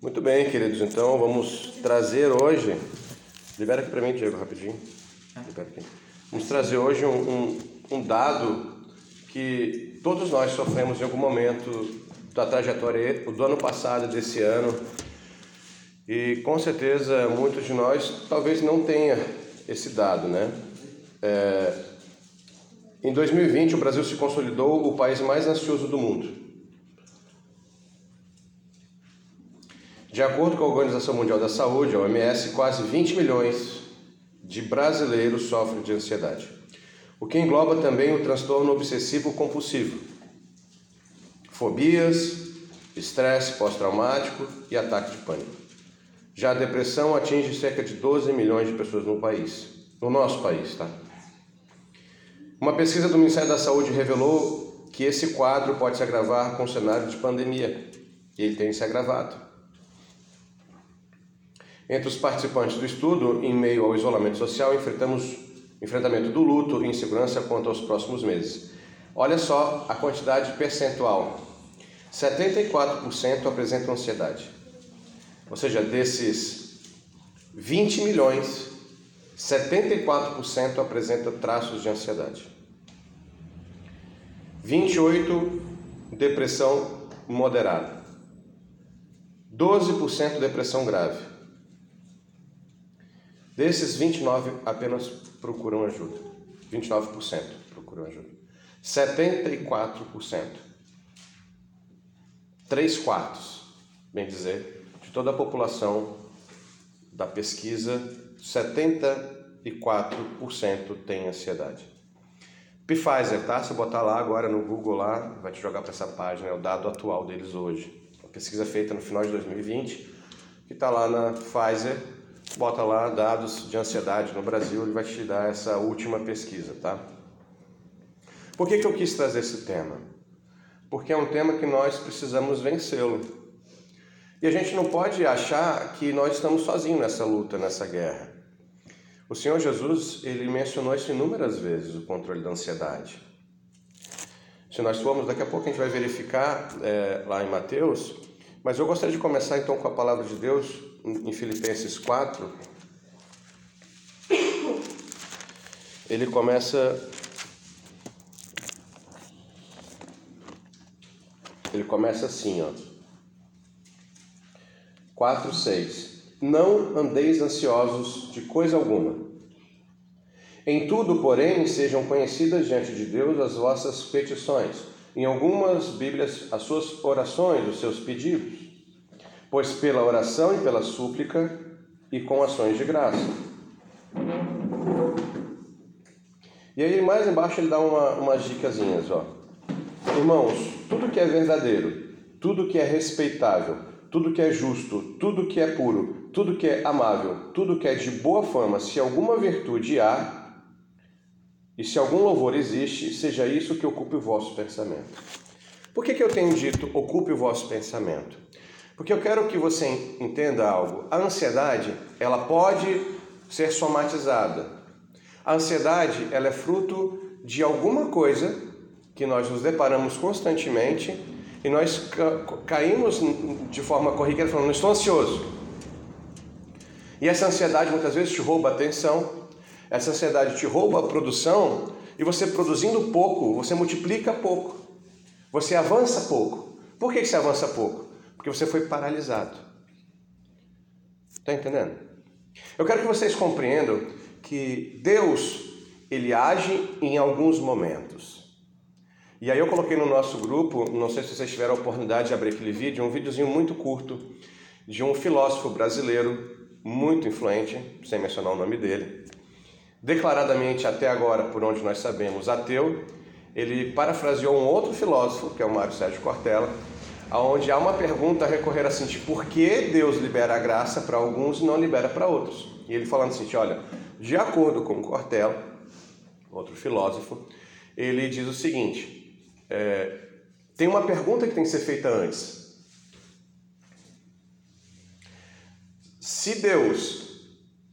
Muito bem, queridos. Então vamos trazer hoje. Libera aqui para mim, Diego, rapidinho. Libera aqui. Vamos trazer hoje um, um, um dado que todos nós sofremos em algum momento da trajetória do ano passado desse ano. E com certeza muitos de nós talvez não tenha esse dado, né? É, em 2020 o Brasil se consolidou o país mais ansioso do mundo. De acordo com a Organização Mundial da Saúde, a OMS, quase 20 milhões de brasileiros sofrem de ansiedade, o que engloba também o transtorno obsessivo compulsivo, fobias, estresse pós-traumático e ataque de pânico. Já a depressão atinge cerca de 12 milhões de pessoas no país, no nosso país, tá? Uma pesquisa do Ministério da Saúde revelou que esse quadro pode se agravar com o cenário de pandemia. E ele tem se agravado. Entre os participantes do estudo, em meio ao isolamento social, enfrentamos enfrentamento do luto e insegurança quanto aos próximos meses. Olha só a quantidade percentual. 74% apresentam ansiedade. Ou seja, desses 20 milhões, 74% apresenta traços de ansiedade. 28 depressão moderada. 12% depressão grave. Desses 29 apenas procuram ajuda. 29% procuram ajuda. 74%. 3 quartos, bem dizer, de toda a população da pesquisa, 74% tem ansiedade. Pfizer, tá? Se botar lá agora no Google lá, vai te jogar para essa página, é o dado atual deles hoje. Uma pesquisa feita no final de 2020, que está lá na Pfizer, bota lá dados de ansiedade no Brasil, ele vai te dar essa última pesquisa, tá? Por que, que eu quis trazer esse tema? Porque é um tema que nós precisamos vencê-lo. E a gente não pode achar que nós estamos sozinhos nessa luta, nessa guerra. O Senhor Jesus, ele mencionou isso inúmeras vezes, o controle da ansiedade. Se nós formos, daqui a pouco a gente vai verificar é, lá em Mateus, mas eu gostaria de começar então com a palavra de Deus em Filipenses 4, ele começa ele começa assim, ó. 4, 6. Não andeis ansiosos de coisa alguma. Em tudo, porém, sejam conhecidas diante de Deus as vossas petições. Em algumas Bíblias, as suas orações, os seus pedidos pois pela oração e pela súplica e com ações de graça. E aí mais embaixo ele dá uma, umas dicasinhas, ó. Irmãos, tudo que é verdadeiro, tudo que é respeitável, tudo que é justo, tudo que é puro, tudo que é amável, tudo que é de boa fama, se alguma virtude há, e se algum louvor existe, seja isso que ocupe o vosso pensamento. Por que, que eu tenho dito ocupe o vosso pensamento? Porque eu quero que você entenda algo. A ansiedade, ela pode ser somatizada. A ansiedade, ela é fruto de alguma coisa que nós nos deparamos constantemente e nós caímos de forma corriqueira falando, estou ansioso. E essa ansiedade muitas vezes te rouba a atenção, essa ansiedade te rouba a produção e você produzindo pouco, você multiplica pouco, você avança pouco. Por que você avança pouco? Porque você foi paralisado. Está entendendo? Eu quero que vocês compreendam que Deus, ele age em alguns momentos. E aí eu coloquei no nosso grupo, não sei se vocês tiveram a oportunidade de abrir aquele vídeo, um videozinho muito curto de um filósofo brasileiro muito influente, sem mencionar o nome dele, declaradamente até agora, por onde nós sabemos, ateu, ele parafraseou um outro filósofo, que é o Mário Sérgio Cortella, onde há uma pergunta a recorrer assim, de por que Deus libera a graça para alguns e não libera para outros. E ele falando assim, olha, de acordo com Cortella, outro filósofo, ele diz o seguinte, é, tem uma pergunta que tem que ser feita antes. Se Deus,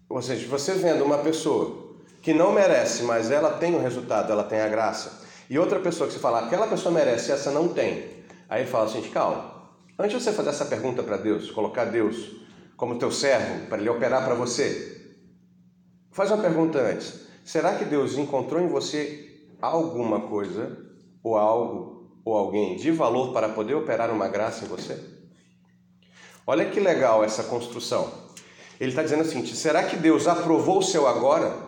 ou seja, você vendo uma pessoa que não merece, mas ela tem o resultado, ela tem a graça, e outra pessoa que você fala, aquela pessoa merece, essa não tem, Aí fala assim, calma, Antes de você fazer essa pergunta para Deus, colocar Deus como teu servo, para ele operar para você, faz uma pergunta antes. Será que Deus encontrou em você alguma coisa, ou algo, ou alguém de valor para poder operar uma graça em você? Olha que legal essa construção. Ele está dizendo assim: será que Deus aprovou o seu agora?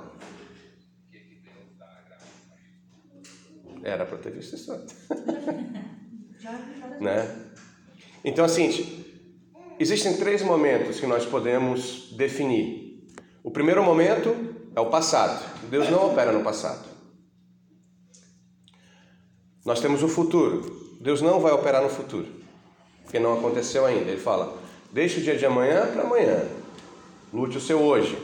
Era para ter visto isso antes. né? Então, assim, existem três momentos que nós podemos definir. O primeiro momento é o passado. Deus não opera no passado. Nós temos o futuro. Deus não vai operar no futuro, porque não aconteceu ainda. Ele fala: deixe o dia de amanhã para amanhã. Lute o seu hoje.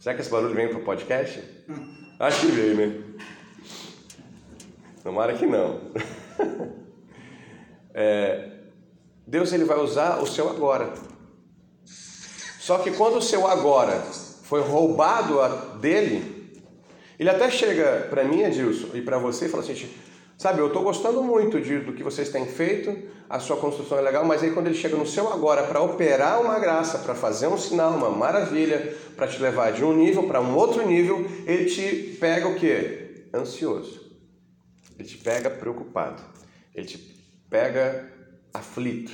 Será que esse barulho vem para o podcast? Acho que veio, né? Tomara que não. É, Deus ele vai usar o seu agora. Só que quando o seu agora foi roubado dele, ele até chega para mim, Edilson, e para você e fala assim: sabe, eu estou gostando muito de, do que vocês têm feito, a sua construção é legal, mas aí quando ele chega no seu agora para operar uma graça, para fazer um sinal, uma maravilha, para te levar de um nível para um outro nível, ele te pega o que? Ansioso. Ele te pega preocupado. Ele te pega aflito,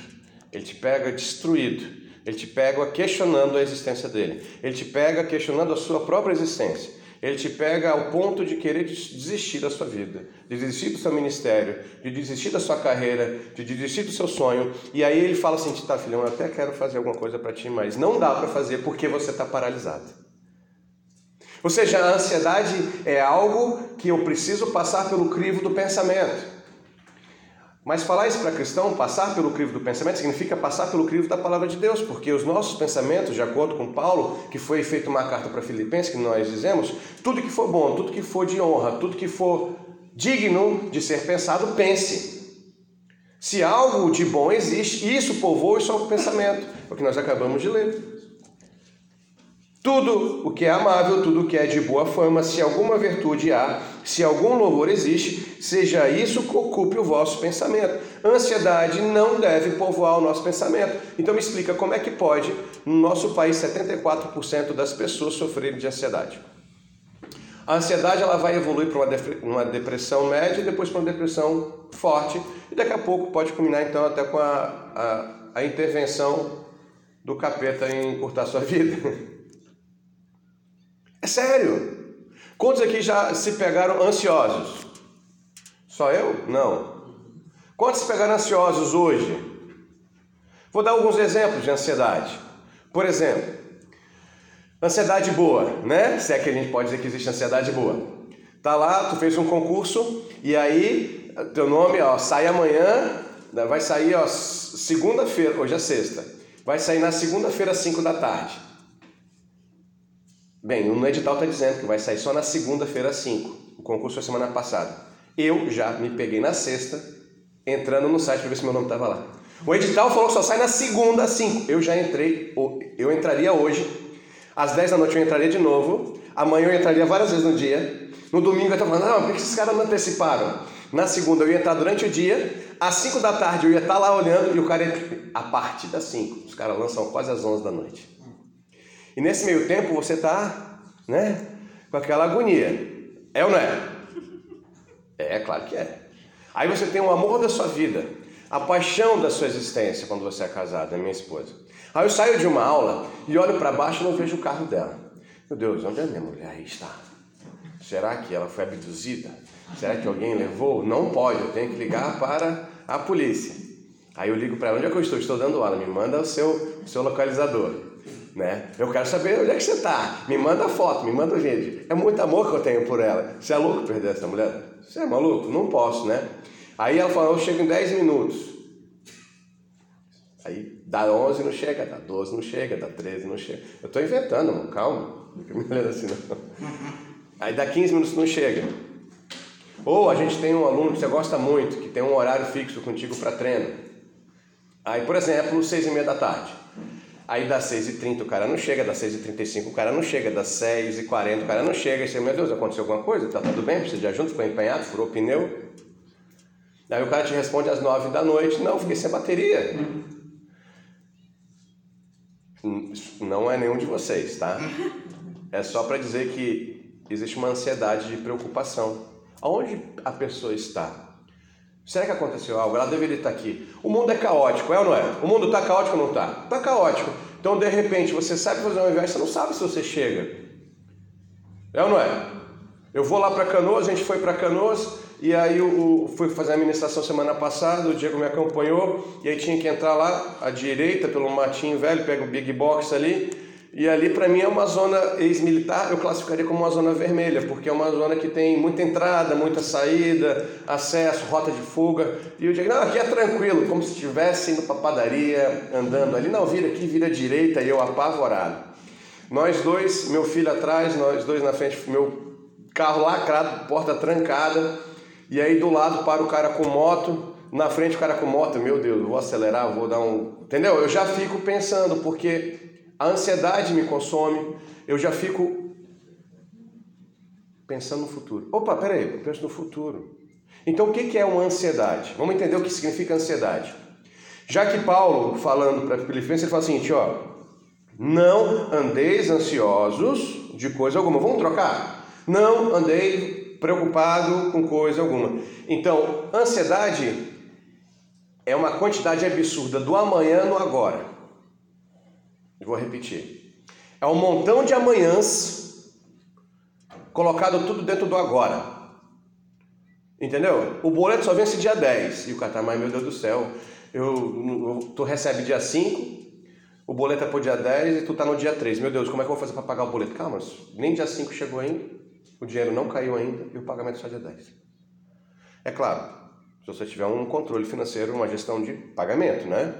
ele te pega destruído, ele te pega questionando a existência dele, ele te pega questionando a sua própria existência, ele te pega ao ponto de querer desistir da sua vida, de desistir do seu ministério, de desistir da sua carreira, de desistir do seu sonho, e aí ele fala assim: tá, filhão, eu até quero fazer alguma coisa para ti, mas não dá para fazer porque você está paralisado. Ou seja, a ansiedade é algo que eu preciso passar pelo crivo do pensamento. Mas falar isso para cristão, passar pelo crivo do pensamento, significa passar pelo crivo da palavra de Deus, porque os nossos pensamentos, de acordo com Paulo, que foi feito uma carta para Filipenses, que nós dizemos, tudo que for bom, tudo que for de honra, tudo que for digno de ser pensado, pense. Se algo de bom existe, isso povoa o seu pensamento, é o que nós acabamos de ler. Tudo o que é amável, tudo o que é de boa fama, se alguma virtude há, se algum louvor existe, seja isso que ocupe o vosso pensamento. Ansiedade não deve povoar o nosso pensamento. Então me explica como é que pode, no nosso país, 74% das pessoas sofrerem de ansiedade. A ansiedade ela vai evoluir para uma depressão média e depois para uma depressão forte. E daqui a pouco pode culminar então até com a, a, a intervenção do capeta em encurtar sua vida. É sério. Quantos aqui já se pegaram ansiosos? Só eu? Não. Quantos se pegaram ansiosos hoje? Vou dar alguns exemplos de ansiedade. Por exemplo, ansiedade boa, né? Se é que a gente pode dizer que existe ansiedade boa. Tá lá, tu fez um concurso e aí teu nome, ó, sai amanhã, vai sair, ó, segunda-feira, hoje é sexta. Vai sair na segunda-feira às 5 da tarde. Bem, no edital está dizendo que vai sair só na segunda-feira às 5. O concurso foi semana passada. Eu já me peguei na sexta, entrando no site para ver se meu nome estava lá. O edital falou que só sai na segunda às 5. Eu já entrei, eu entraria hoje. Às 10 da noite eu entraria de novo. Amanhã eu entraria várias vezes no dia. No domingo eu estava falando, não, por que esses caras não anteciparam? Na segunda eu ia estar durante o dia. Às 5 da tarde eu ia estar lá olhando e o cara ia... A partir das 5. Os caras lançam quase às 11 da noite. E nesse meio tempo você está, né, com aquela agonia. É ou não é? É, claro que é. Aí você tem o amor da sua vida, a paixão da sua existência quando você é casado, é minha esposa. Aí eu saio de uma aula e olho para baixo e não vejo o carro dela. Meu Deus, onde é minha mulher? Aí está. Será que ela foi abduzida? Será que alguém levou? Não pode, eu tenho que ligar para a polícia. Aí eu ligo para ela, onde é que eu estou? Estou dando aula, me manda o seu, o seu localizador né? Eu quero saber onde é que você está. Me manda foto, me manda vídeo. É muito amor que eu tenho por ela. Você é louco perder essa mulher? Você é maluco? Não posso, né? Aí ela falou, eu chego em 10 minutos. Aí dá 11 não chega, dá 12 não chega, dá 13 não chega. Eu estou inventando, mano. calma. Não fica me olhando assim não. Aí dá 15 minutos não chega. Ou a gente tem um aluno que você gosta muito, que tem um horário fixo contigo para treino. Aí, por exemplo, 6 e meia da tarde. Aí das 6h30 o cara não chega, das 6h35 o cara não chega, das 6h40 o cara não chega. E você, meu Deus, aconteceu alguma coisa? Tá tudo bem? Precisa de ajuda? Ficou empenhado? Furou pneu? Aí o cara te responde às nove da noite, não, fiquei sem bateria. Não é nenhum de vocês, tá? É só para dizer que existe uma ansiedade de preocupação. Aonde a pessoa está? Será que aconteceu algo? Ela deveria estar aqui. O mundo é caótico, é ou não é? O mundo está caótico ou não está? Está caótico. Então, de repente, você sabe fazer uma viagem, você não sabe se você chega. É ou não é? Eu vou lá para Canoas, a gente foi para Canoas, e aí eu, fui fazer a administração semana passada, o Diego me acompanhou, e aí tinha que entrar lá à direita pelo matinho velho, pega o Big Box ali, e ali para mim é uma zona ex-militar, eu classificaria como uma zona vermelha, porque é uma zona que tem muita entrada, muita saída, acesso, rota de fuga. E eu digo, não, aqui é tranquilo, como se estivesse indo para padaria, andando ali. Não, vira aqui, vira direita, e eu apavorado. Nós dois, meu filho atrás, nós dois na frente, meu carro lacrado, porta trancada. E aí do lado para o cara com moto, na frente o cara com moto, meu Deus, vou acelerar, vou dar um. Entendeu? Eu já fico pensando, porque a ansiedade me consome, eu já fico pensando no futuro. Opa, peraí, eu penso no futuro. Então o que é uma ansiedade? Vamos entender o que significa ansiedade. Já que Paulo, falando para Filipenses, ele fala o seguinte: ó, não andeis ansiosos de coisa alguma. Vamos trocar? Não andei preocupado com coisa alguma. Então, ansiedade é uma quantidade absurda do amanhã no agora. Vou repetir. É um montão de amanhãs colocado tudo dentro do agora. Entendeu? O boleto só vence dia 10. E o tá, mas meu Deus do céu, eu, eu, tu recebe dia 5, o boleto é pro dia 10 e tu tá no dia 3. Meu Deus, como é que eu vou fazer para pagar o boleto? Calma, nem dia 5 chegou ainda o dinheiro não caiu ainda e o pagamento só dia 10. É claro, se você tiver um controle financeiro, uma gestão de pagamento, né?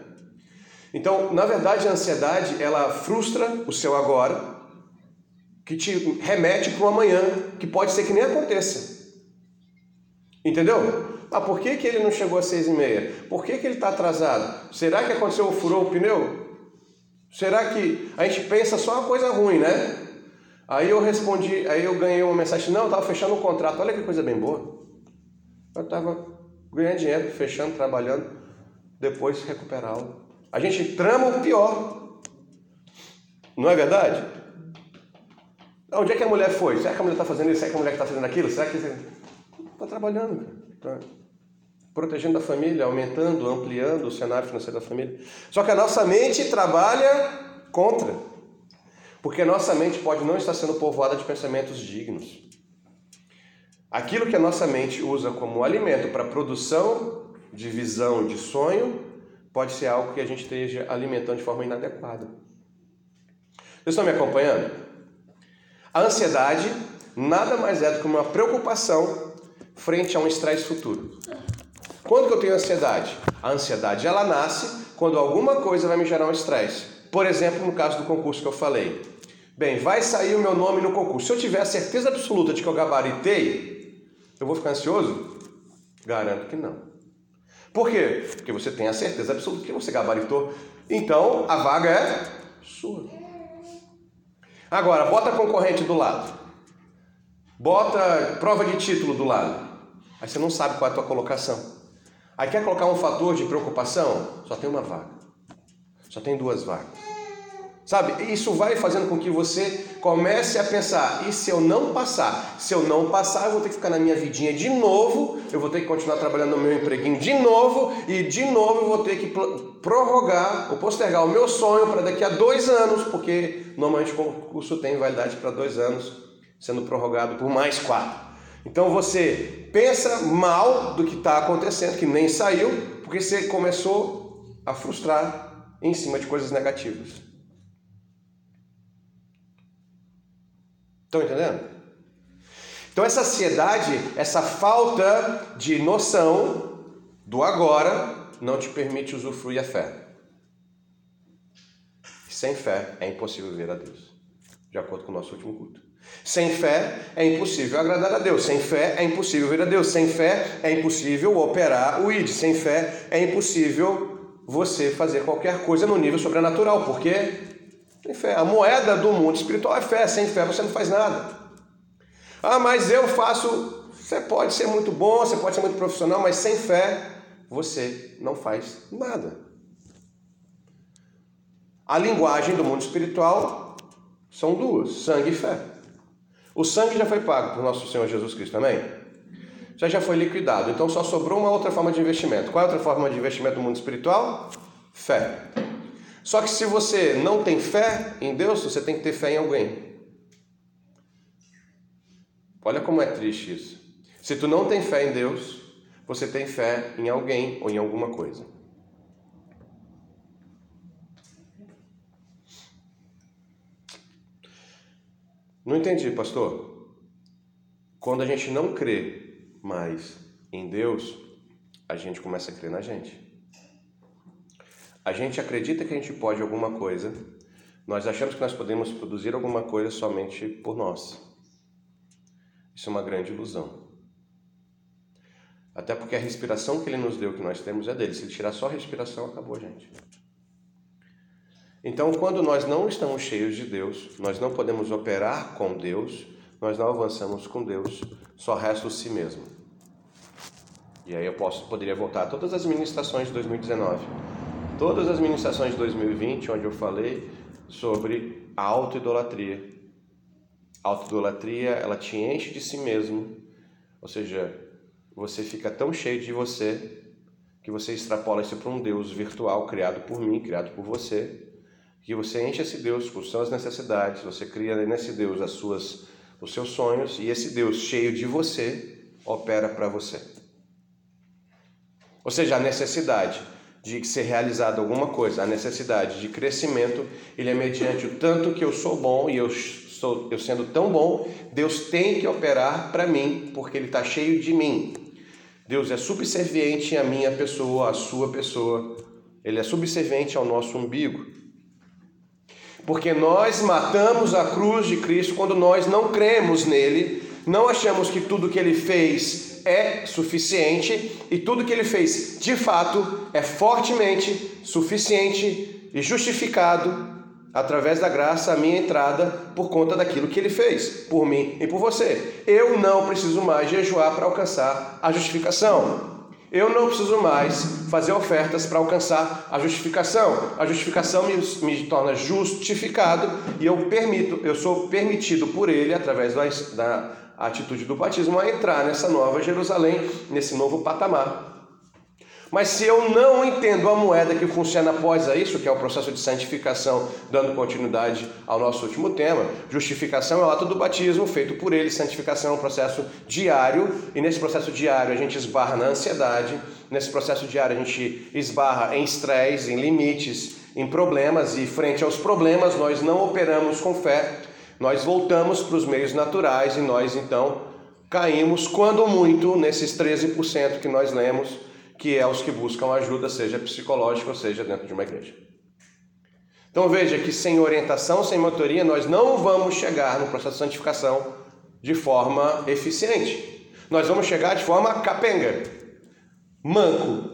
Então, na verdade, a ansiedade, ela frustra o seu agora, que te remete para o amanhã, que pode ser que nem aconteça. Entendeu? Ah, por que, que ele não chegou às seis e meia? Por que, que ele está atrasado? Será que aconteceu, furou o pneu? Será que a gente pensa só uma coisa ruim, né? Aí eu respondi, aí eu ganhei uma mensagem, não, eu estava fechando um contrato, olha que coisa bem boa. Eu estava ganhando dinheiro, fechando, trabalhando, depois recuperá-lo. A gente trama o pior. Não é verdade? Onde é que a mulher foi? Será que a mulher está fazendo isso? Será que a mulher está fazendo aquilo? Será que. Está trabalhando, está protegendo a família, aumentando, ampliando o cenário financeiro da família. Só que a nossa mente trabalha contra. Porque a nossa mente pode não estar sendo povoada de pensamentos dignos. Aquilo que a nossa mente usa como alimento para produção de visão, de sonho, pode ser algo que a gente esteja alimentando de forma inadequada. Vocês estão me acompanhando? A ansiedade nada mais é do que uma preocupação frente a um estresse futuro. Quando que eu tenho ansiedade? A ansiedade ela nasce quando alguma coisa vai me gerar um estresse. Por exemplo, no caso do concurso que eu falei. Bem, vai sair o meu nome no concurso. Se eu tiver a certeza absoluta de que eu gabaritei, eu vou ficar ansioso? Garanto que não. Por quê? Porque você tem a certeza absoluta que você gabaritou. Então, a vaga é sua. Agora, bota concorrente do lado. Bota prova de título do lado. Aí você não sabe qual é a tua colocação. Aí quer colocar um fator de preocupação? Só tem uma vaga. Só tem duas vagas. Sabe? Isso vai fazendo com que você comece a pensar: e se eu não passar? Se eu não passar, eu vou ter que ficar na minha vidinha de novo, eu vou ter que continuar trabalhando no meu empreguinho de novo, e de novo eu vou ter que prorrogar ou postergar o meu sonho para daqui a dois anos, porque normalmente o concurso tem validade para dois anos, sendo prorrogado por mais quatro. Então você pensa mal do que está acontecendo, que nem saiu, porque você começou a frustrar em cima de coisas negativas. Estão entendendo? Então, essa ansiedade, essa falta de noção do agora, não te permite usufruir a fé. Sem fé é impossível ver a Deus, de acordo com o nosso último culto. Sem fé é impossível agradar a Deus. Sem fé é impossível ver a Deus. Sem fé é impossível operar o ID. Sem fé é impossível você fazer qualquer coisa no nível sobrenatural. Por quê? Tem fé. A moeda do mundo espiritual é fé. Sem fé você não faz nada. Ah, mas eu faço Você pode ser muito bom, você pode ser muito profissional, mas sem fé você não faz nada. A linguagem do mundo espiritual são duas: sangue e fé. O sangue já foi pago por nosso Senhor Jesus Cristo, amém? Já já foi liquidado, então só sobrou uma outra forma de investimento. Qual é a outra forma de investimento do mundo espiritual? Fé. Só que se você não tem fé em Deus, você tem que ter fé em alguém. Olha como é triste isso. Se tu não tem fé em Deus, você tem fé em alguém ou em alguma coisa. Não entendi, pastor. Quando a gente não crê mais em Deus, a gente começa a crer na gente. A gente acredita que a gente pode alguma coisa, nós achamos que nós podemos produzir alguma coisa somente por nós. Isso é uma grande ilusão. Até porque a respiração que ele nos deu, que nós temos, é dele. Se ele tirar só a respiração, acabou, gente. Então, quando nós não estamos cheios de Deus, nós não podemos operar com Deus, nós não avançamos com Deus, só resta o si mesmo. E aí eu posso, poderia voltar a todas as ministrações de 2019, todas as ministrações de 2020, onde eu falei sobre a autoidolatria. A autoidolatria, ela te enche de si mesmo, ou seja, você fica tão cheio de você que você extrapola isso para um Deus virtual criado por mim, criado por você, que você enche esse Deus com suas necessidades, você cria nesse Deus as suas, os seus sonhos e esse Deus cheio de você opera para você. Ou seja, a necessidade de ser realizada alguma coisa, a necessidade de crescimento, ele é mediante o tanto que eu sou bom e eu sou eu sendo tão bom, Deus tem que operar para mim, porque ele está cheio de mim. Deus é subserviente à minha pessoa, à sua pessoa. Ele é subserviente ao nosso umbigo. Porque nós matamos a cruz de Cristo quando nós não cremos nele, não achamos que tudo que ele fez é suficiente e tudo que ele fez de fato é fortemente suficiente e justificado através da graça, a minha entrada por conta daquilo que ele fez por mim e por você. Eu não preciso mais jejuar para alcançar a justificação. Eu não preciso mais fazer ofertas para alcançar a justificação. A justificação me, me, torna justificado e eu permito, eu sou permitido por ele, através da, da atitude do batismo, a entrar nessa nova Jerusalém, nesse novo patamar. Mas se eu não entendo a moeda que funciona após isso, que é o processo de santificação, dando continuidade ao nosso último tema, justificação é o ato do batismo feito por ele, santificação é um processo diário, e nesse processo diário a gente esbarra na ansiedade, nesse processo diário a gente esbarra em estresse, em limites, em problemas, e frente aos problemas nós não operamos com fé, nós voltamos para os meios naturais e nós então caímos, quando muito, nesses 13% que nós lemos que é os que buscam ajuda, seja psicológica ou seja dentro de uma igreja. Então veja que sem orientação, sem mentoria, nós não vamos chegar no processo de santificação de forma eficiente. Nós vamos chegar de forma capenga, manco,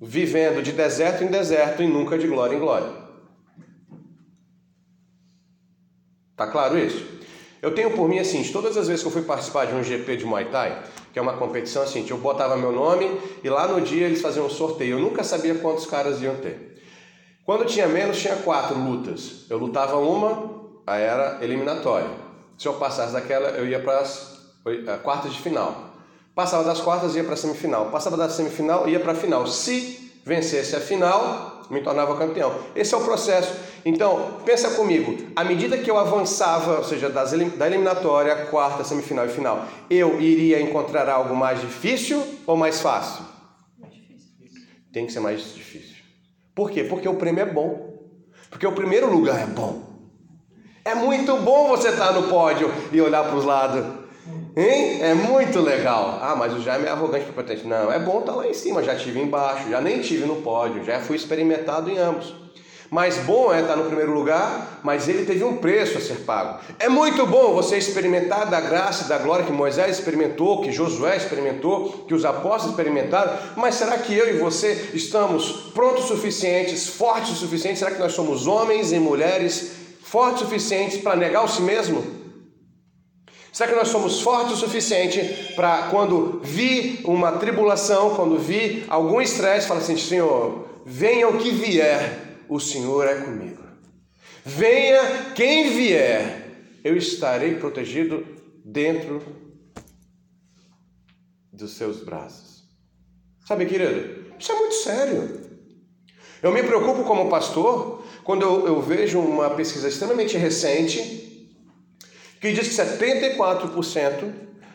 vivendo de deserto em deserto e nunca de glória em glória. Tá claro isso? Eu tenho por mim assim, todas as vezes que eu fui participar de um GP de Muay Thai, que é uma competição assim, eu botava meu nome e lá no dia eles faziam um sorteio. Eu nunca sabia quantos caras iam ter. Quando tinha menos, tinha quatro lutas. Eu lutava uma, aí era eliminatória. Se eu passasse daquela, eu ia para as eh, quartas de final. Passava das quartas, ia para a semifinal. Passava da semifinal, ia para a final. Se vencesse a final, me tornava campeão. Esse é o processo. Então, pensa comigo, à medida que eu avançava, ou seja, das, da eliminatória, quarta, semifinal e final, eu iria encontrar algo mais difícil ou mais fácil? Mais difícil. Tem que ser mais difícil. Por quê? Porque o prêmio é bom. Porque o primeiro lugar é bom. É muito bom você estar no pódio e olhar para os lados. Hein? É muito legal. Ah, mas o Jaime é arrogante prepotente. Não, é bom estar lá em cima. Já tive embaixo, já nem tive no pódio, já fui experimentado em ambos. Mais bom é estar no primeiro lugar, mas ele teve um preço a ser pago. É muito bom você experimentar da graça e da glória que Moisés experimentou, que Josué experimentou, que os apóstolos experimentaram, mas será que eu e você estamos prontos o suficientes, fortes o suficiente? Será que nós somos homens e mulheres fortes o suficientes para negar o si mesmo? Será que nós somos fortes o suficiente para quando vi uma tribulação, quando vi algum estresse, falar assim, Senhor, venha o que vier, o Senhor é comigo. Venha quem vier, eu estarei protegido dentro dos seus braços. Sabe, querido, isso é muito sério. Eu me preocupo como pastor quando eu, eu vejo uma pesquisa extremamente recente que diz que 74%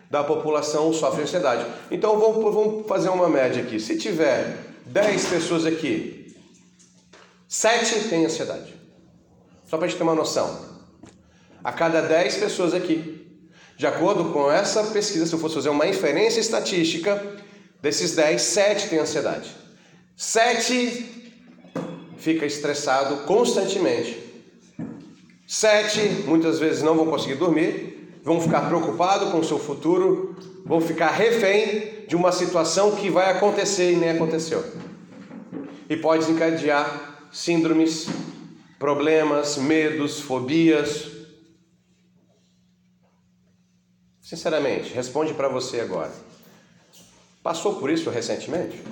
da população sofre ansiedade. Então vamos, vamos fazer uma média aqui. Se tiver 10 pessoas aqui, 7 têm ansiedade. Só para a gente ter uma noção. A cada 10 pessoas aqui, de acordo com essa pesquisa, se eu fosse fazer uma inferência estatística, desses 10, 7 têm ansiedade. 7 fica estressado constantemente. Sete, muitas vezes não vão conseguir dormir, vão ficar preocupados com o seu futuro, vão ficar refém de uma situação que vai acontecer e nem aconteceu. E pode desencadear síndromes, problemas, medos, fobias. Sinceramente, responde para você agora. Passou por isso recentemente?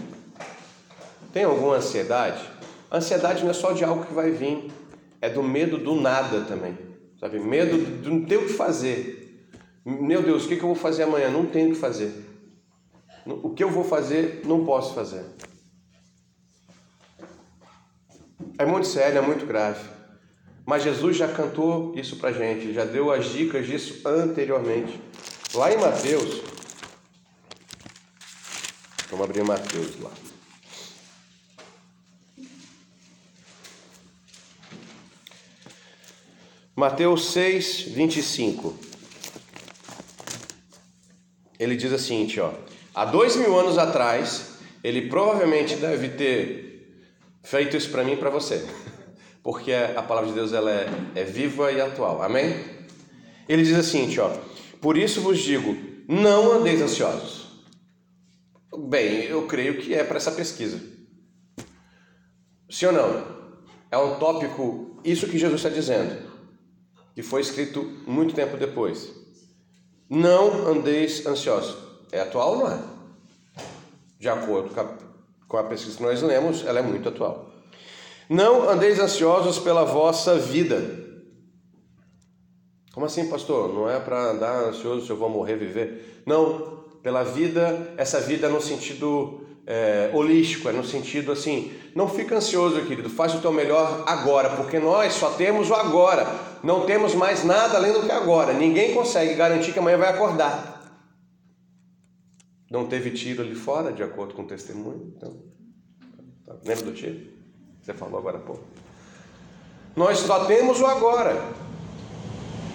Tem alguma ansiedade? Ansiedade não é só de algo que vai vir, é do medo do nada também. Sabe? Medo de não ter o que fazer. Meu Deus, o que eu vou fazer amanhã? Não tenho o que fazer. O que eu vou fazer, não posso fazer. É muito sério, é muito grave. Mas Jesus já cantou isso pra gente, já deu as dicas disso anteriormente. Lá em Mateus, vamos abrir Mateus lá. Mateus 6, 25. Ele diz assim, ó, há dois mil anos atrás, ele provavelmente deve ter feito isso para mim e para você, porque a palavra de Deus ela é, é viva e atual, amém? Ele diz assim, ó, por isso vos digo, não andeis ansiosos. Bem, eu creio que é para essa pesquisa. Sim ou não? É um tópico, isso que Jesus está dizendo que foi escrito muito tempo depois. Não andeis ansiosos. É atual ou não é? De acordo com a, pesquisa que nós lemos, ela é muito atual. Não andeis ansiosos pela vossa vida. Como assim, pastor? Não é para andar ansioso se eu vou morrer, viver? Não, pela vida, essa vida no sentido é, holístico, é no sentido assim, não fica ansioso, querido, faz o teu melhor agora, porque nós só temos o agora, não temos mais nada além do que agora. Ninguém consegue garantir que amanhã vai acordar. Não teve tiro ali fora, de acordo com o testemunho. Então, tá, lembra do tiro? Você falou agora há pouco. Nós só temos o agora.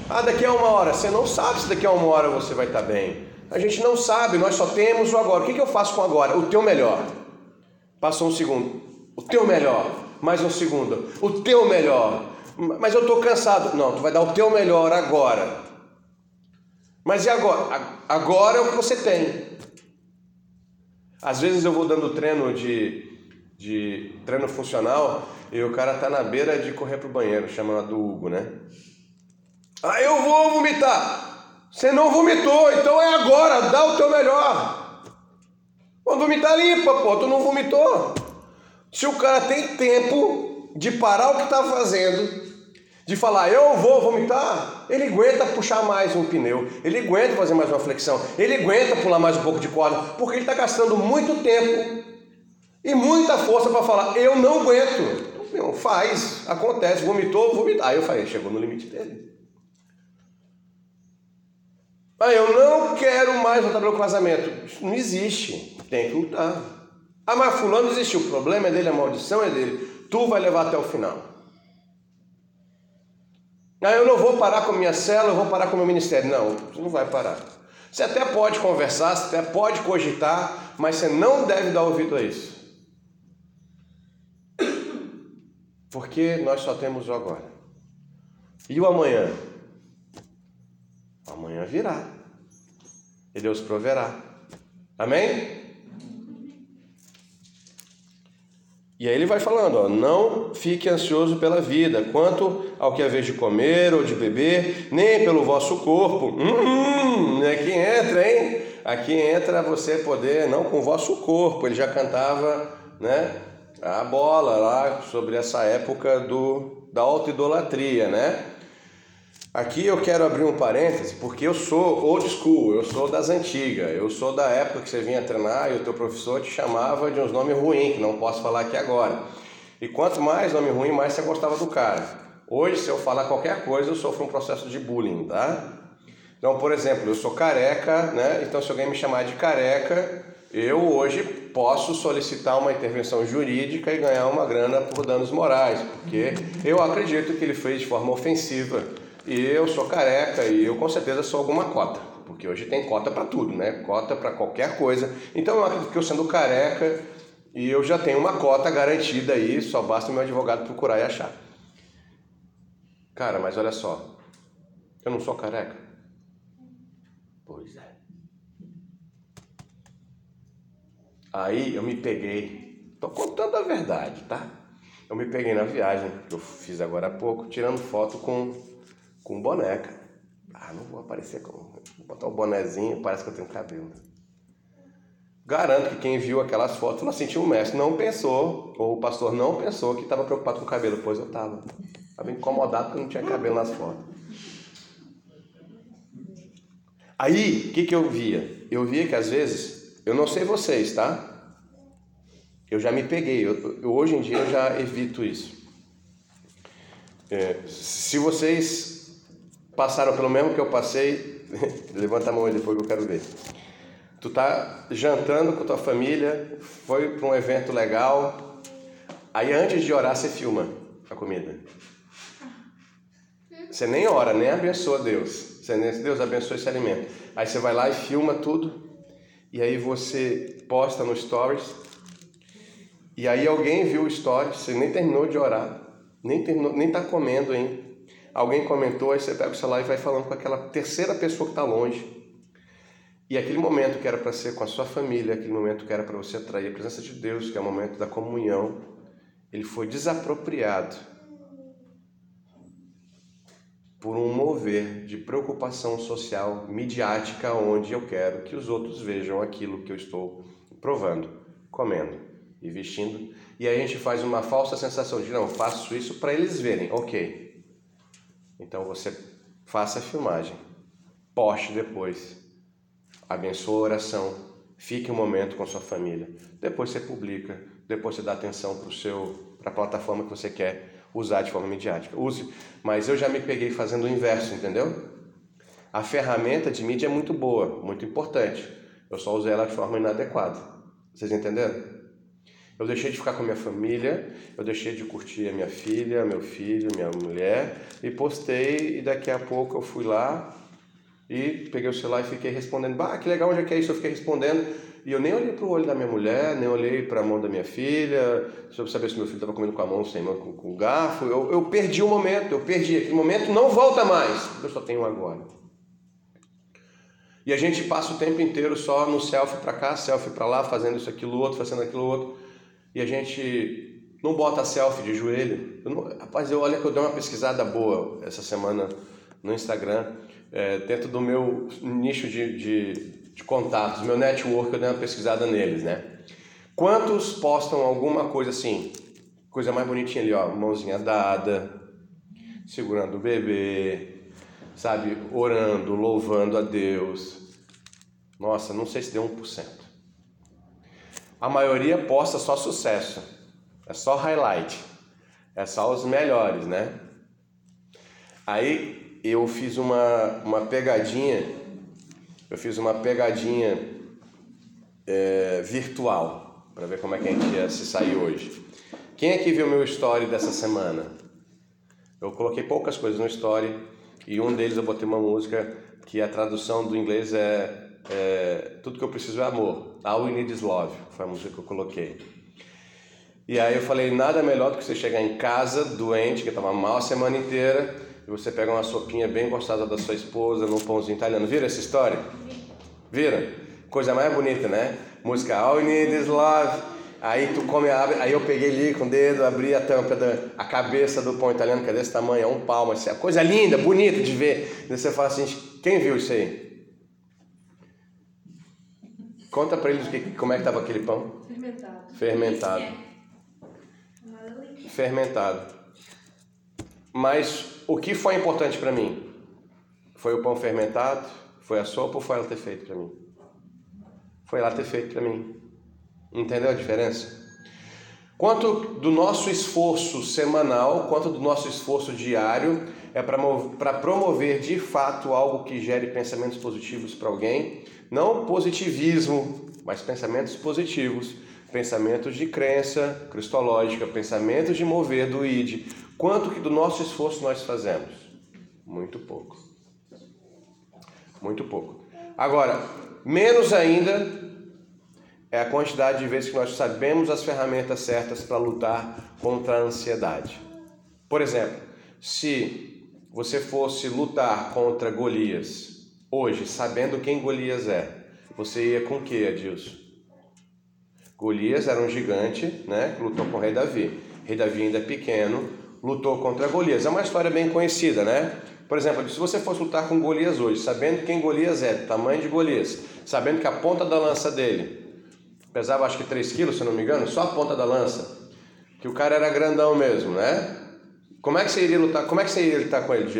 Ah, daqui a uma hora. Você não sabe se daqui a uma hora você vai estar bem. A gente não sabe, nós só temos o agora. O que, que eu faço com agora? O teu melhor. Passou um segundo. O teu melhor. Mais um segundo. O teu melhor. Mas eu estou cansado. Não, tu vai dar o teu melhor agora. Mas e agora? Agora é o que você tem. Às vezes eu vou dando treino de, de treino funcional e o cara tá na beira de correr pro banheiro, chamado Hugo, né? Ah, eu vou vomitar. Você não vomitou, então é agora, dá o teu melhor. Quando vomitar, limpa, pô, tu não vomitou. Se o cara tem tempo de parar o que está fazendo, de falar eu vou vomitar, ele aguenta puxar mais um pneu, ele aguenta fazer mais uma flexão, ele aguenta pular mais um pouco de corda, porque ele está gastando muito tempo e muita força para falar eu não aguento. Então, faz, acontece, vomitou, vomitar. Aí eu falei, chegou no limite dele. Ah, eu não quero mais voltar pelo casamento. Isso não existe. Tem que lutar. Ah, mas fulano existiu. O problema é dele, a maldição é dele. Tu vai levar até o final. Ah, eu não vou parar com a minha célula, eu vou parar com o meu ministério. Não, você não vai parar. Você até pode conversar, você até pode cogitar, mas você não deve dar ouvido a isso. Porque nós só temos o agora. E o amanhã? Amanhã virá. E Deus proverá. Amém? E aí ele vai falando, ó, não fique ansioso pela vida, quanto ao que é vez de comer ou de beber, nem pelo vosso corpo. Hum, aqui entra, hein? Aqui entra você poder, não com o vosso corpo. Ele já cantava, né? A bola lá sobre essa época do, da autoidolatria, né? Aqui eu quero abrir um parêntese, porque eu sou old school, eu sou das antigas, eu sou da época que você vinha treinar e o teu professor te chamava de uns nomes ruins, que não posso falar aqui agora. E quanto mais nome ruim, mais você gostava do cara. Hoje, se eu falar qualquer coisa, eu sofro um processo de bullying, tá? Então, por exemplo, eu sou careca, né? Então, se alguém me chamar de careca, eu hoje posso solicitar uma intervenção jurídica e ganhar uma grana por danos morais, porque eu acredito que ele fez de forma ofensiva e eu sou careca e eu com certeza sou alguma cota, porque hoje tem cota para tudo, né? Cota para qualquer coisa. Então eu acredito que eu sendo careca e eu já tenho uma cota garantida aí, só basta o meu advogado procurar e achar. Cara, mas olha só, eu não sou careca. Pois é. Aí eu me peguei, tô contando a verdade, tá? Eu me peguei na viagem que eu fiz agora há pouco, tirando foto com com boneca. Ah, não vou aparecer com. Vou botar o um bonezinho, parece que eu tenho cabelo. Garanto que quem viu aquelas fotos não sentiu um mestre, não pensou, ou o pastor não pensou que estava preocupado com o cabelo, pois eu estava. Estava incomodado porque não tinha cabelo nas fotos. Aí, o que, que eu via? Eu via que às vezes, eu não sei vocês, tá? Eu já me peguei, eu, eu hoje em dia eu já evito isso. É, se vocês passaram pelo mesmo que eu passei, levanta a mão aí depois que eu quero ver. Tu tá jantando com tua família, foi para um evento legal, aí antes de orar você filma a comida. Você nem ora, nem abençoa Deus. Você nem Deus abençoe esse alimento. Aí você vai lá e filma tudo, e aí você posta no stories. E aí alguém viu o stories, você nem terminou de orar, nem terminou, nem tá comendo ainda alguém comentou, aí você pega o celular e vai falando com aquela terceira pessoa que está longe. E aquele momento que era para ser com a sua família, aquele momento que era para você atrair a presença de Deus, que é o momento da comunhão, ele foi desapropriado por um mover de preocupação social midiática, onde eu quero que os outros vejam aquilo que eu estou provando, comendo e vestindo. E aí a gente faz uma falsa sensação de não, faço isso para eles verem. Ok, então você faça a filmagem, poste depois, abençoe a oração, fique um momento com sua família. Depois você publica, depois você dá atenção para seu para a plataforma que você quer usar de forma midiática. Use, mas eu já me peguei fazendo o inverso, entendeu? A ferramenta de mídia é muito boa, muito importante. Eu só usei ela de forma inadequada. Vocês entenderam? Eu deixei de ficar com a minha família, eu deixei de curtir a minha filha, meu filho, minha mulher e postei e daqui a pouco eu fui lá e peguei o celular e fiquei respondendo. Bah, que legal, onde é que é isso? Eu fiquei respondendo e eu nem olhei para o olho da minha mulher, nem olhei para a mão da minha filha, sobre saber se meu filho estava comendo com a mão sem mão, com, com garfo. Eu, eu perdi o momento, eu perdi. Aquele momento não volta mais. Eu só tenho agora. E a gente passa o tempo inteiro só no selfie para cá, selfie para lá, fazendo isso, aquilo, outro, fazendo aquilo, outro e a gente não bota selfie de joelho. Eu não, rapaz, eu olha que eu dei uma pesquisada boa essa semana no Instagram, é, dentro do meu nicho de, de, de contatos, meu network, eu dei uma pesquisada neles, né? Quantos postam alguma coisa assim, coisa mais bonitinha ali, ó, mãozinha dada, segurando o bebê, sabe, orando, louvando a Deus. Nossa, não sei se deu 1% a maioria posta só sucesso, é só highlight, é só os melhores, né? Aí eu fiz uma, uma pegadinha, eu fiz uma pegadinha é, virtual para ver como é que a gente ia se sair hoje. Quem aqui viu meu story dessa semana? Eu coloquei poucas coisas no story e um deles eu botei uma música que a tradução do inglês é é, Tudo que eu preciso é amor. All We Need Is Love, foi a música que eu coloquei. E aí eu falei, nada melhor do que você chegar em casa, doente, que estava mal a semana inteira, e você pega uma sopinha bem gostosa da sua esposa, num pãozinho italiano. Vira essa história? Vira? Coisa mais bonita, né? Música All We Need Is Love. Aí tu come, abre, aí eu peguei ali com o dedo, abri a tampa da a cabeça do pão italiano, que é desse tamanho, é um palmo, assim, coisa linda, bonita de ver. Daí você fala assim, quem viu isso aí? Conta para eles que, como é que estava aquele pão. Fermentado. Fermentado. Fermentado. Mas o que foi importante para mim? Foi o pão fermentado? Foi a sopa ou foi ela ter feito para mim? Foi ela ter feito para mim. Entendeu a diferença? Quanto do nosso esforço semanal, quanto do nosso esforço diário é para promover de fato algo que gere pensamentos positivos para alguém, não positivismo, mas pensamentos positivos, pensamentos de crença cristológica, pensamentos de mover do id. Quanto que do nosso esforço nós fazemos? Muito pouco. Muito pouco. Agora, menos ainda é a quantidade de vezes que nós sabemos as ferramentas certas para lutar contra a ansiedade. Por exemplo, se você fosse lutar contra Golias hoje, sabendo quem Golias é, você ia com o que, Adilson? Golias era um gigante, né, que lutou com o rei Davi. Rei Davi ainda é pequeno, lutou contra Golias. É uma história bem conhecida, né? Por exemplo, se você fosse lutar com Golias hoje, sabendo quem Golias é, tamanho de Golias, sabendo que a ponta da lança dele pesava acho que 3 quilos, se não me engano, só a ponta da lança. Que o cara era grandão mesmo, né? Como é que você iria lutar? Como é que você iria lutar com ele,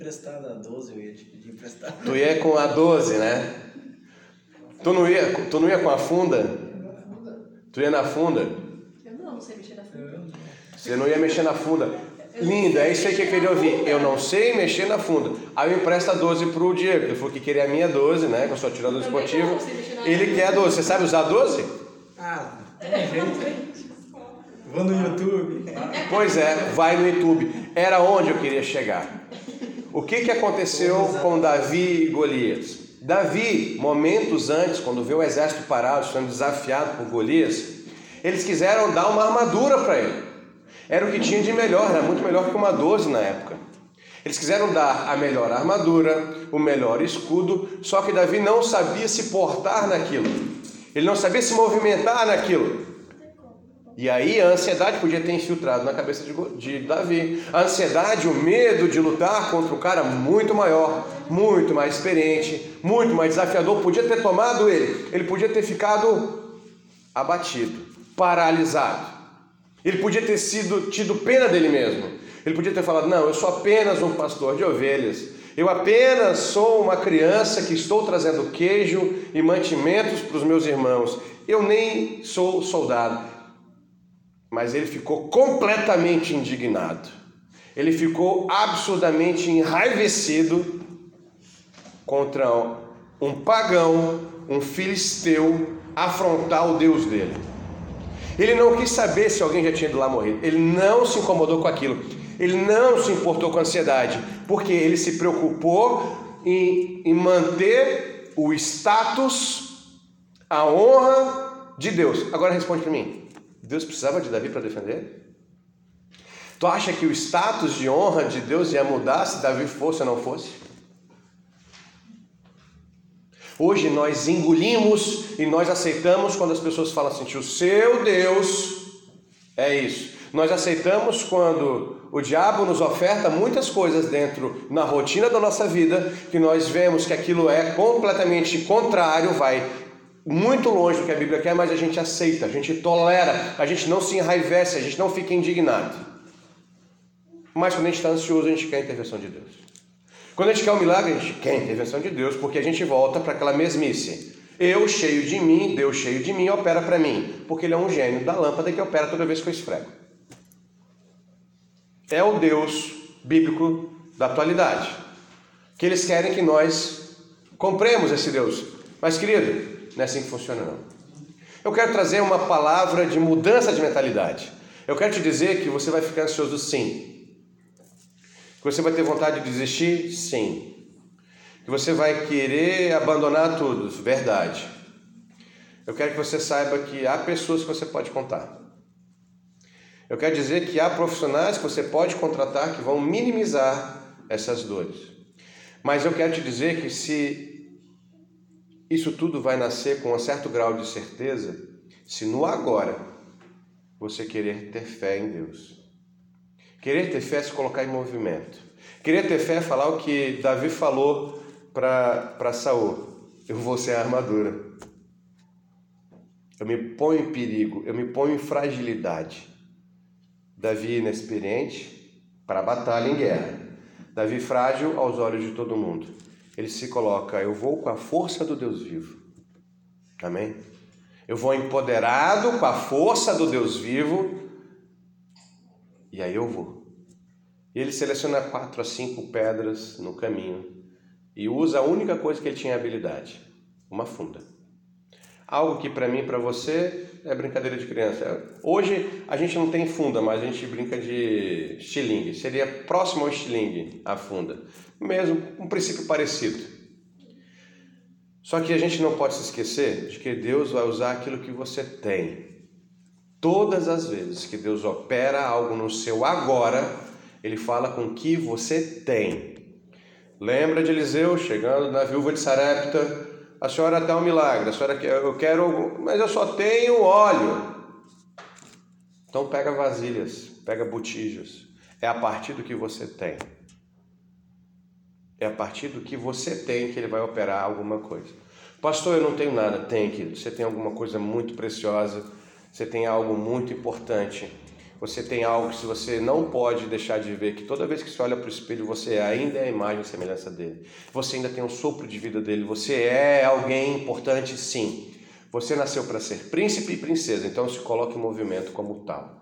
Emprestado a 12, eu ia te pedir emprestado. Tu ia com a 12, né? Tu não ia, tu não ia com a funda? Tu ia na funda? Eu não, não sei mexer na funda. Você não ia mexer na funda. Lindo, é isso aí que eu queria ouvir. Eu não sei mexer na funda. Aí eu empresto a 12 pro Diego, ele falou que queria a minha 12, né? Que eu sou atirador Também esportivo. Ele quer a 12. Você sabe usar a 12? Ah, tem jeito. Vou no YouTube. Pois é, vai no YouTube. Era onde eu queria chegar. O que, que aconteceu com Davi e Golias? Davi, momentos antes, quando vê o exército parado, sendo desafiado por Golias, eles quiseram dar uma armadura para ele. Era o que tinha de melhor, era muito melhor que uma 12 na época. Eles quiseram dar a melhor armadura, o melhor escudo, só que Davi não sabia se portar naquilo. Ele não sabia se movimentar naquilo. E aí a ansiedade podia ter infiltrado na cabeça de, de Davi. A ansiedade, o medo de lutar contra um cara muito maior, muito mais experiente, muito mais desafiador, podia ter tomado ele. Ele podia ter ficado abatido, paralisado. Ele podia ter sido tido pena dele mesmo. Ele podia ter falado: "Não, eu sou apenas um pastor de ovelhas. Eu apenas sou uma criança que estou trazendo queijo e mantimentos para os meus irmãos. Eu nem sou soldado." Mas ele ficou completamente indignado. Ele ficou absurdamente enraivecido contra um pagão, um filisteu, afrontar o Deus dele. Ele não quis saber se alguém já tinha ido lá morrer. Ele não se incomodou com aquilo. Ele não se importou com a ansiedade, porque ele se preocupou em, em manter o status, a honra de Deus. Agora responde para mim: Deus precisava de Davi para defender? Tu acha que o status de honra de Deus ia mudar se Davi fosse ou não fosse? Hoje nós engolimos e nós aceitamos quando as pessoas falam assim: o seu Deus é isso. Nós aceitamos quando o diabo nos oferta muitas coisas dentro na rotina da nossa vida que nós vemos que aquilo é completamente contrário, vai muito longe do que a Bíblia quer, mas a gente aceita, a gente tolera, a gente não se enraivece, a gente não fica indignado. Mas quando a gente está ansioso, a gente quer a intervenção de Deus. Quando a gente quer um milagre, a gente quer a intervenção de Deus, porque a gente volta para aquela mesmice. Eu cheio de mim, Deus cheio de mim, opera para mim, porque Ele é um gênio da lâmpada que opera toda vez que eu esfrego. É o Deus bíblico da atualidade, que eles querem que nós compremos esse Deus. Mas, querido, não é assim que funciona, não. Eu quero trazer uma palavra de mudança de mentalidade. Eu quero te dizer que você vai ficar ansioso, sim. Que você vai ter vontade de desistir? Sim. Que você vai querer abandonar tudo? Verdade. Eu quero que você saiba que há pessoas que você pode contar. Eu quero dizer que há profissionais que você pode contratar que vão minimizar essas dores. Mas eu quero te dizer que se isso tudo vai nascer com um certo grau de certeza, se no agora você querer ter fé em Deus. Querer ter fé é se colocar em movimento. Querer ter fé é falar o que Davi falou para Saul. Eu vou ser a armadura. Eu me ponho em perigo, eu me ponho em fragilidade. Davi inexperiente para a batalha em guerra. Davi frágil aos olhos de todo mundo. Ele se coloca, eu vou com a força do Deus vivo. Amém? Eu vou empoderado com a força do Deus vivo. E aí eu vou. E ele seleciona quatro a cinco pedras no caminho e usa a única coisa que ele tinha habilidade: uma funda. Algo que para mim e para você é brincadeira de criança. Hoje a gente não tem funda, mas a gente brinca de estilingue. Seria próximo ao estilingue a funda. Mesmo um princípio parecido. Só que a gente não pode se esquecer de que Deus vai usar aquilo que você tem. Todas as vezes que Deus opera algo no seu agora, ele fala com o que você tem. Lembra de Eliseu chegando na viúva de Sarepta? A senhora dá um milagre, a senhora quer, eu quero, mas eu só tenho óleo. Então pega vasilhas, pega botijos. É a partir do que você tem. É a partir do que você tem que ele vai operar alguma coisa. Pastor, eu não tenho nada. Tem, querido. Você tem alguma coisa muito preciosa. Você tem algo muito importante. Você tem algo que você não pode deixar de ver, que toda vez que você olha para o espelho, você ainda é a imagem e semelhança dele. Você ainda tem um sopro de vida dele. Você é alguém importante, sim. Você nasceu para ser príncipe e princesa, então se coloque em movimento como tal.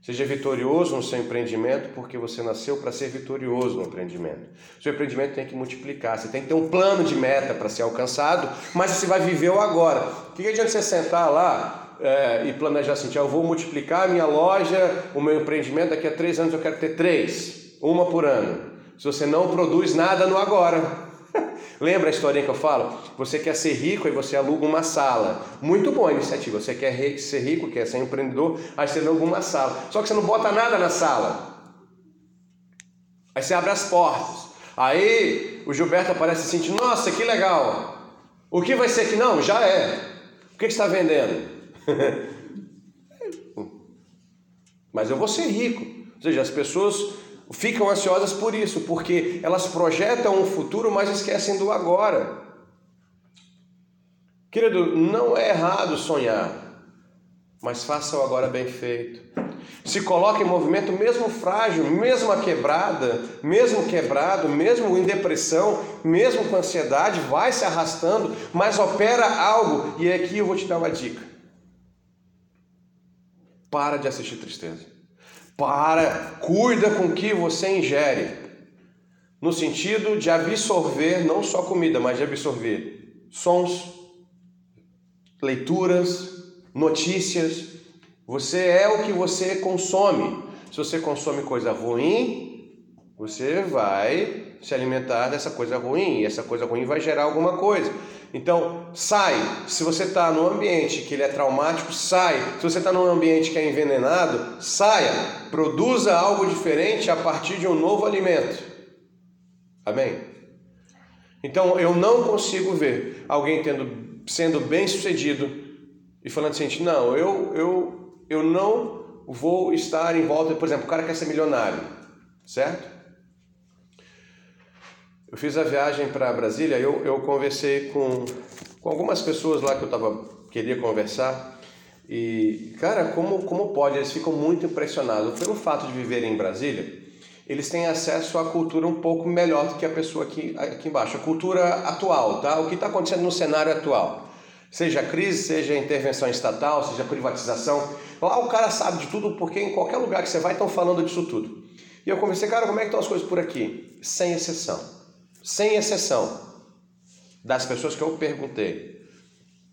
Seja vitorioso no seu empreendimento, porque você nasceu para ser vitorioso no empreendimento. Seu empreendimento tem que multiplicar, você tem que ter um plano de meta para ser alcançado, mas você vai viver o agora. O que adianta você sentar lá é, e planejar assim, eu vou multiplicar a minha loja, o meu empreendimento, daqui a três anos eu quero ter três, uma por ano. Se você não produz nada no agora. Lembra a historinha que eu falo? Você quer ser rico e você aluga uma sala. Muito boa a iniciativa. Você quer ser rico, quer ser empreendedor, aí você aluga uma sala. Só que você não bota nada na sala. Aí você abre as portas. Aí o Gilberto aparece assim, nossa, que legal. O que vai ser que não? Já é. O que está vendendo? Mas eu vou ser rico. Ou seja, as pessoas ficam ansiosas por isso, porque elas projetam um futuro, mas esquecem do agora. Querido, não é errado sonhar, mas faça o agora bem feito. Se coloque em movimento, mesmo frágil, mesmo quebrada, mesmo quebrado, mesmo em depressão, mesmo com ansiedade, vai se arrastando, mas opera algo. E aqui eu vou te dar uma dica. Para de assistir tristeza. Para, cuida com o que você ingere. No sentido de absorver não só comida, mas de absorver sons, leituras, notícias. Você é o que você consome. Se você consome coisa ruim, você vai se alimentar dessa coisa ruim, e essa coisa ruim vai gerar alguma coisa. Então, sai. Se você está num ambiente que ele é traumático, sai. Se você está num ambiente que é envenenado, saia. Produza algo diferente a partir de um novo alimento. Amém? Então, eu não consigo ver alguém tendo, sendo bem sucedido e falando assim, não, eu, eu, eu não vou estar em volta, por exemplo, o cara quer ser milionário, certo? Eu fiz a viagem para Brasília, eu, eu conversei com, com algumas pessoas lá que eu tava, queria conversar. E, cara, como, como pode? Eles ficam muito impressionados. Pelo fato de viverem em Brasília, eles têm acesso à cultura um pouco melhor do que a pessoa aqui, aqui embaixo. A cultura atual, tá? O que está acontecendo no cenário atual. Seja crise, seja intervenção estatal, seja privatização. Lá o cara sabe de tudo, porque em qualquer lugar que você vai estão falando disso tudo. E eu conversei, cara, como é que estão as coisas por aqui? Sem exceção sem exceção, das pessoas que eu perguntei.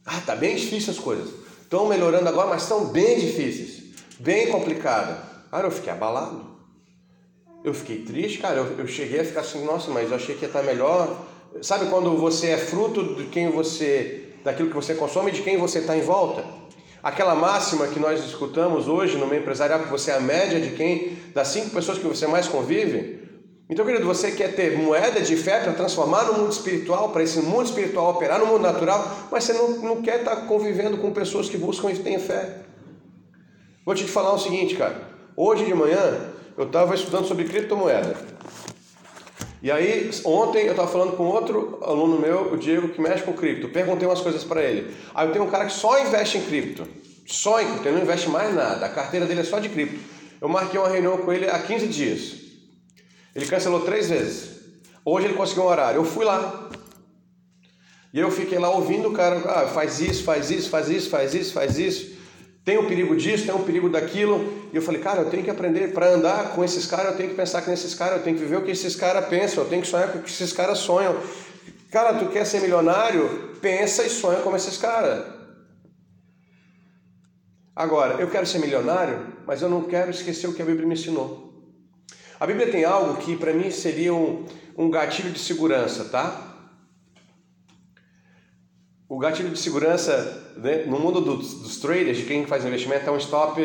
Ah, tá bem difícil as coisas. Estão melhorando agora, mas estão bem difíceis, bem complicado. Cara, eu fiquei abalado. Eu fiquei triste, cara. Eu, eu cheguei a ficar assim, nossa, mas eu achei que ia estar melhor. Sabe quando você é fruto de quem você, daquilo que você consome e de quem você está em volta? Aquela máxima que nós escutamos hoje no meio empresarial, que você é a média de quem, das cinco pessoas que você mais convive, Então, querido, você quer ter moeda de fé para transformar no mundo espiritual, para esse mundo espiritual operar no mundo natural, mas você não, não quer estar convivendo com pessoas que buscam e têm fé. Vou te falar o seguinte, cara. Hoje de manhã eu estava estudando sobre criptomoeda. E aí, ontem eu estava falando com outro aluno meu, o Diego, que mexe com cripto. Perguntei umas coisas para ele. Aí eu tenho um cara que só investe em cripto. Só em cripto, ele não investe mais nada. A carteira dele é só de cripto. Eu marquei uma reunião com ele há 15 dias. Ele cancelou três vezes. Hoje ele conseguiu um horário. Eu fui lá. E eu fiquei lá ouvindo o cara, ah, faz isso, faz isso, faz isso, faz isso, faz isso. Tem um perigo disso, tem um perigo daquilo. E eu falei, cara, eu tenho que aprender para andar com esses caras, eu tenho que pensar que nesses caras, eu tenho que viver o que esses caras pensam, eu tenho que sonhar com o que esses caras sonham. Cara, tu quer ser milionário? Pensa e sonha como esses caras. Agora, eu quero ser milionário, mas eu não quero esquecer o que a Bíblia me ensinou. A Bíblia tem algo que para mim seria um, um gatilho de segurança, tá? O gatilho de segurança né, no mundo dos, dos, traders, de quem faz investimento, é um stop.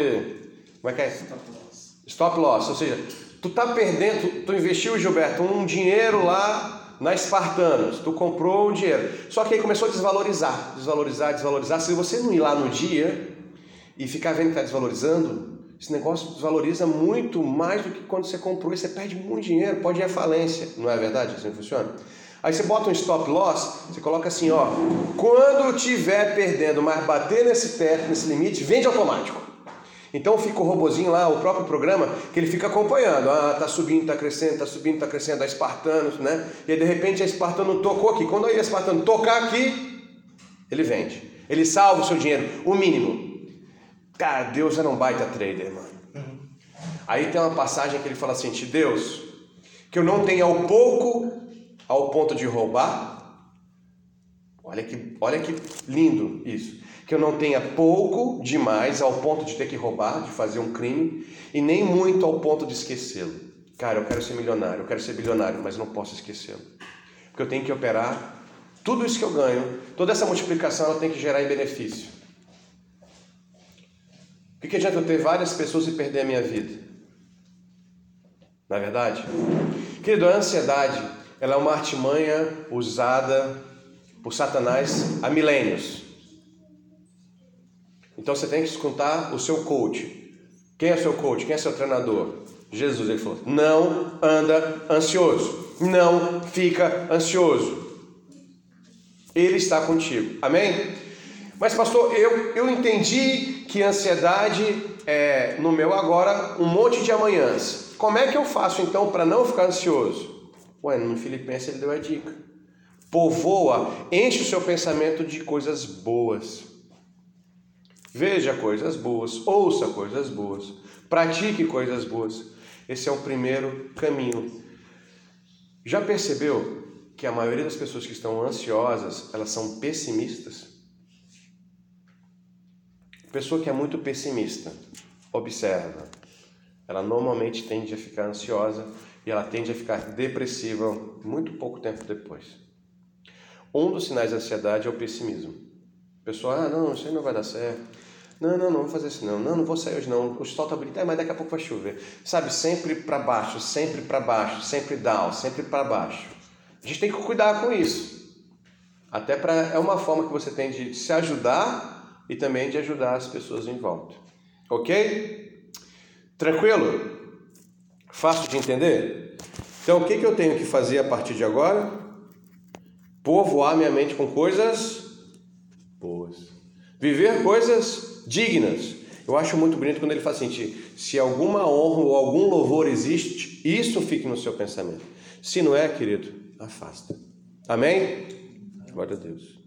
Como é que é? Stop loss. Stop loss, ou seja, tu tá perdendo, tu, investiu, Gilberto, um dinheiro lá na Espartanos, tu comprou um dinheiro. Só que aí começou a desvalorizar, desvalorizar, desvalorizar. Se você não ir lá no dia e ficar vendo que está desvalorizando, esse negócio desvaloriza muito mais do que quando você comprou você perde muito dinheiro, pode ir à falência. Não é verdade? Assim funciona? Aí você bota um stop loss, você coloca assim, ó, quando tiver perdendo, mas bater nesse teto, nesse limite, vende automático. Então fica o robozinho lá, o próprio programa, que ele fica acompanhando. Ah, tá subindo, tá crescendo, tá subindo, tá crescendo, a Espartanos, né? E aí, de repente a Espartano tocou aqui. Quando a Espartano tocar aqui, ele vende. Ele salva o seu dinheiro, o mínimo. Cara, Deus era um baita trader, mano. Uhum. Aí tem uma passagem que ele fala assim: Deus, que eu não tenha o pouco ao ponto de roubar. Olha que, olha que lindo isso. Que eu não tenha pouco demais ao ponto de ter que roubar, de fazer um crime, e nem muito ao ponto de esquecê-lo. Cara, eu quero ser milionário, eu quero ser bilionário, mas não posso esquecê-lo. Porque eu tenho que operar tudo isso que eu ganho, toda essa multiplicação ela tem que gerar em benefício. O que adianta eu ter várias pessoas e perder a minha vida? Na é verdade? Querido, a ansiedade ela é uma artimanha usada por Satanás há milênios. Então você tem que escutar o seu coach. Quem é seu coach? Quem é seu treinador? Jesus, ele falou: não anda ansioso, não fica ansioso. Ele está contigo. Amém? Mas, pastor, eu, eu entendi que ansiedade é, no meu agora, um monte de amanhãs. Como é que eu faço então para não ficar ansioso? Ué, no Filipenses ele deu a dica. Povoa, enche o seu pensamento de coisas boas. Veja coisas boas, ouça coisas boas, pratique coisas boas. Esse é o primeiro caminho. Já percebeu que a maioria das pessoas que estão ansiosas, elas são pessimistas? Pessoa que é muito pessimista, observa, ela normalmente tende a ficar ansiosa e ela tende a ficar depressiva muito pouco tempo depois. Um dos sinais da ansiedade é o pessimismo. A pessoa, ah, não, isso aí não vai dar certo. Não, não, não vou fazer isso não. Não, não vou sair hoje não. O sol tá bonito, é, mas daqui a pouco vai chover. Sabe, sempre para baixo, sempre para baixo, sempre down, sempre para baixo. A gente tem que cuidar com isso. Até para é uma forma que você tem de se ajudar e também de ajudar as pessoas em volta. Ok? Tranquilo? Fácil de entender? Então, o que, que eu tenho que fazer a partir de agora? Povoar minha mente com coisas boas. Viver coisas dignas. Eu acho muito bonito quando ele fala assim: se alguma honra ou algum louvor existe, isso fique no seu pensamento. Se não é, querido, afasta. Amém? Glória a Deus.